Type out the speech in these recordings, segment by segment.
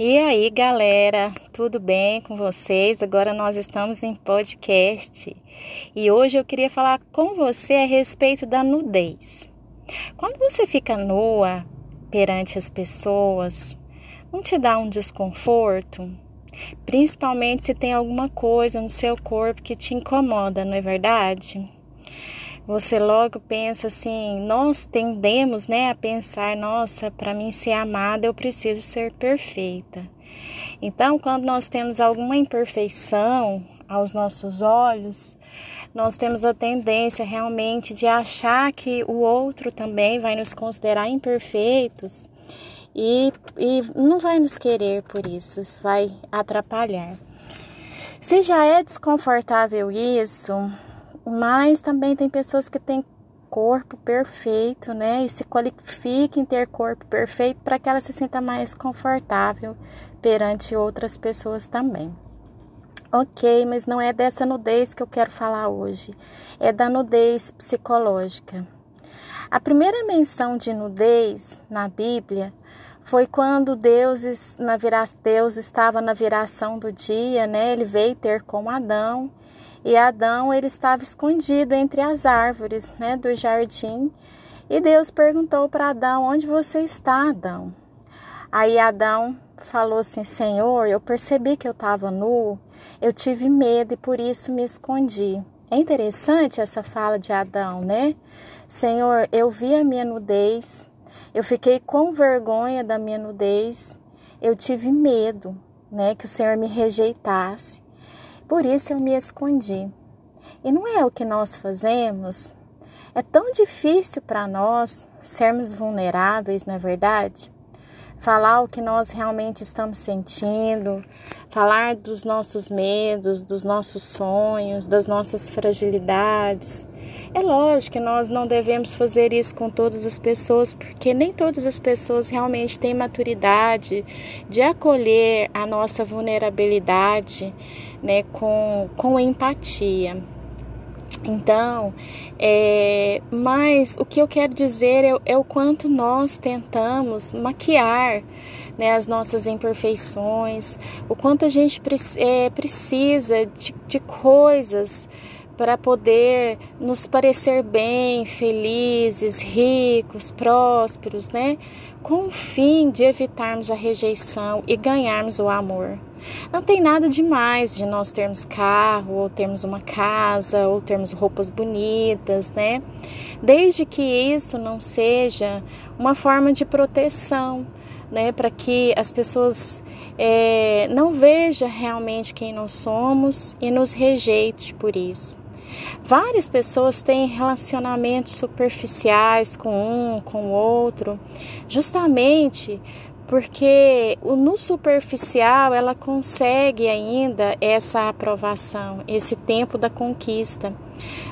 E aí, galera, tudo bem com vocês? Agora nós estamos em podcast e hoje eu queria falar com você a respeito da nudez. Quando você fica nua perante as pessoas, não te dá um desconforto? Principalmente se tem alguma coisa no seu corpo que te incomoda, não é verdade? Você logo pensa assim, nós tendemos, né, a pensar, nossa, para mim ser amada eu preciso ser perfeita. Então, quando nós temos alguma imperfeição aos nossos olhos, nós temos a tendência realmente de achar que o outro também vai nos considerar imperfeitos e, e não vai nos querer por isso, isso vai atrapalhar. Se já é desconfortável isso, mas também tem pessoas que têm corpo perfeito, né? E se qualificam em ter corpo perfeito para que ela se sinta mais confortável perante outras pessoas também. Ok, mas não é dessa nudez que eu quero falar hoje, é da nudez psicológica. A primeira menção de nudez na Bíblia foi quando Deus, na vira... Deus estava na viração do dia, né? Ele veio ter com Adão e Adão ele estava escondido entre as árvores, né, do jardim. E Deus perguntou para Adão: "Onde você está, Adão?" Aí Adão falou assim: "Senhor, eu percebi que eu estava nu, eu tive medo e por isso me escondi." É interessante essa fala de Adão, né? Senhor, eu vi a minha nudez, eu fiquei com vergonha da minha nudez, eu tive medo, né, que o Senhor me rejeitasse. Por isso eu me escondi. E não é o que nós fazemos? É tão difícil para nós sermos vulneráveis, não é verdade? Falar o que nós realmente estamos sentindo, falar dos nossos medos, dos nossos sonhos, das nossas fragilidades. É lógico que nós não devemos fazer isso com todas as pessoas, porque nem todas as pessoas realmente têm maturidade de acolher a nossa vulnerabilidade né, com, com empatia. Então, é, mas o que eu quero dizer é, é o quanto nós tentamos maquiar né, as nossas imperfeições, o quanto a gente é, precisa de, de coisas para poder nos parecer bem, felizes, ricos, prósperos, né? Com o fim de evitarmos a rejeição e ganharmos o amor. Não tem nada demais de nós termos carro, ou termos uma casa, ou termos roupas bonitas, né? Desde que isso não seja uma forma de proteção, né? Para que as pessoas é, não vejam realmente quem nós somos e nos rejeite por isso. Várias pessoas têm relacionamentos superficiais com um, com o outro, justamente porque no superficial ela consegue ainda essa aprovação, esse tempo da conquista.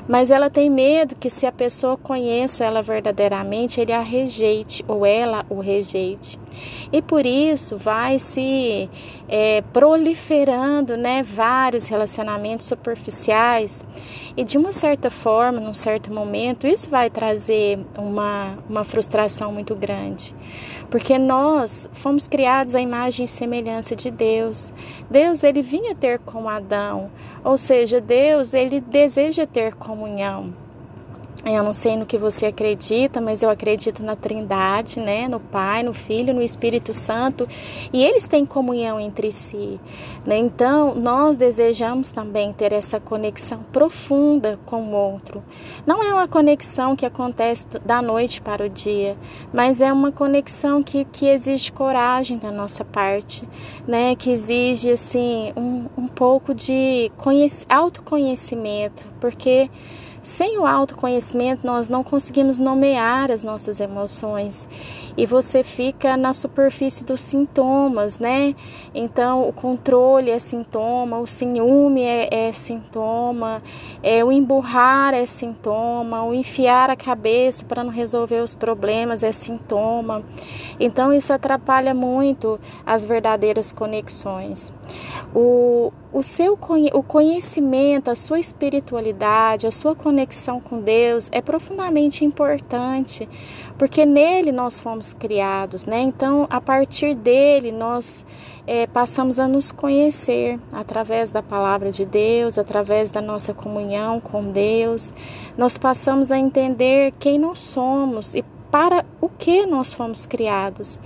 Mas ela tem medo que se a pessoa conheça ela verdadeiramente, ele a rejeite ou ela o rejeite. E por isso vai se é, proliferando né, vários relacionamentos superficiais. E de uma certa forma, num certo momento, isso vai trazer uma, uma frustração muito grande. Porque nós fomos criados à imagem e semelhança de Deus. Deus ele vinha ter com Adão, ou seja, Deus ele deseja ter comunhão. Eu não sei no que você acredita, mas eu acredito na Trindade, né? No Pai, no Filho, no Espírito Santo, e eles têm comunhão entre si. Né? Então, nós desejamos também ter essa conexão profunda com o outro. Não é uma conexão que acontece da noite para o dia, mas é uma conexão que, que exige coragem da nossa parte, né? Que exige assim um, um pouco de autoconhecimento, porque sem o autoconhecimento, nós não conseguimos nomear as nossas emoções e você fica na superfície dos sintomas, né? Então, o controle é sintoma, o ciúme é, é sintoma, é, o emburrar é sintoma, o enfiar a cabeça para não resolver os problemas é sintoma. Então, isso atrapalha muito as verdadeiras conexões. O, o seu o conhecimento, a sua espiritualidade, a sua conexão com Deus é profundamente importante, porque nele nós fomos criados, né? Então, a partir dele nós é, passamos a nos conhecer através da palavra de Deus, através da nossa comunhão com Deus. Nós passamos a entender quem nós somos e para que nós fomos criados.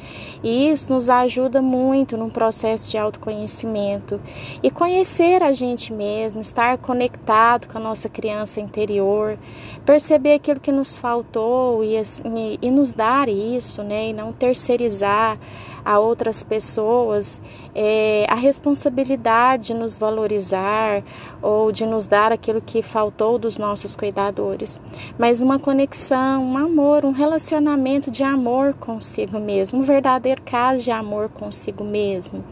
E isso nos ajuda muito num processo de autoconhecimento e conhecer a gente mesmo, estar conectado com a nossa criança interior, perceber aquilo que nos faltou e, e, e nos dar isso, né? E não terceirizar a outras pessoas é, a responsabilidade de nos valorizar ou de nos dar aquilo que faltou dos nossos cuidadores, mas uma conexão, um amor, um relacionamento de amor consigo mesmo, um verdadeiro caso de amor consigo mesmo.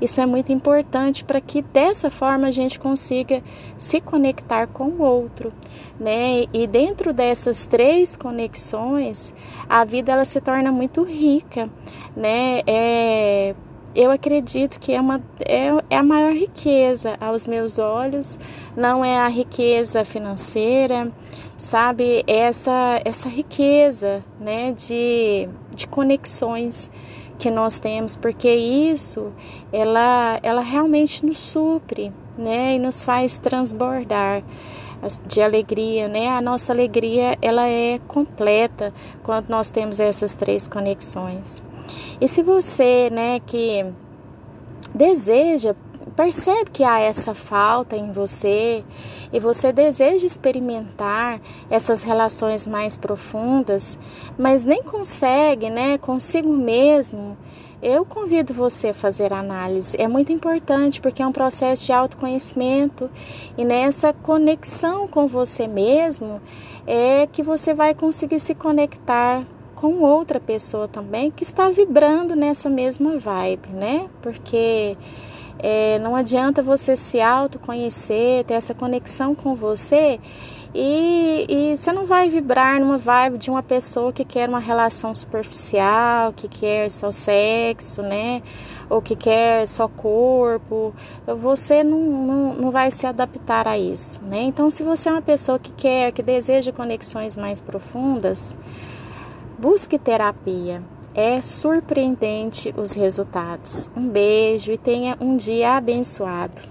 Isso é muito importante para que dessa forma a gente consiga se conectar com o outro, né? E dentro dessas três conexões, a vida ela se torna muito rica, né? É, eu acredito que é, uma, é, é a maior riqueza aos meus olhos, não é a riqueza financeira, sabe? É essa, essa riqueza né, de, de conexões que nós temos, porque isso ela, ela realmente nos supre né, e nos faz transbordar de alegria, né? A nossa alegria ela é completa quando nós temos essas três conexões. E se você, né, que deseja, percebe que há essa falta em você e você deseja experimentar essas relações mais profundas, mas nem consegue, né, consigo mesmo, eu convido você a fazer análise. É muito importante porque é um processo de autoconhecimento e nessa conexão com você mesmo é que você vai conseguir se conectar com outra pessoa também que está vibrando nessa mesma vibe, né? Porque é, não adianta você se autoconhecer, ter essa conexão com você e, e, você não vai vibrar numa vibe de uma pessoa que quer uma relação superficial, que quer só sexo, né? Ou que quer só corpo. Você não, não, não vai se adaptar a isso, né? Então, se você é uma pessoa que quer, que deseja conexões mais profundas, Busque terapia. É surpreendente os resultados. Um beijo e tenha um dia abençoado.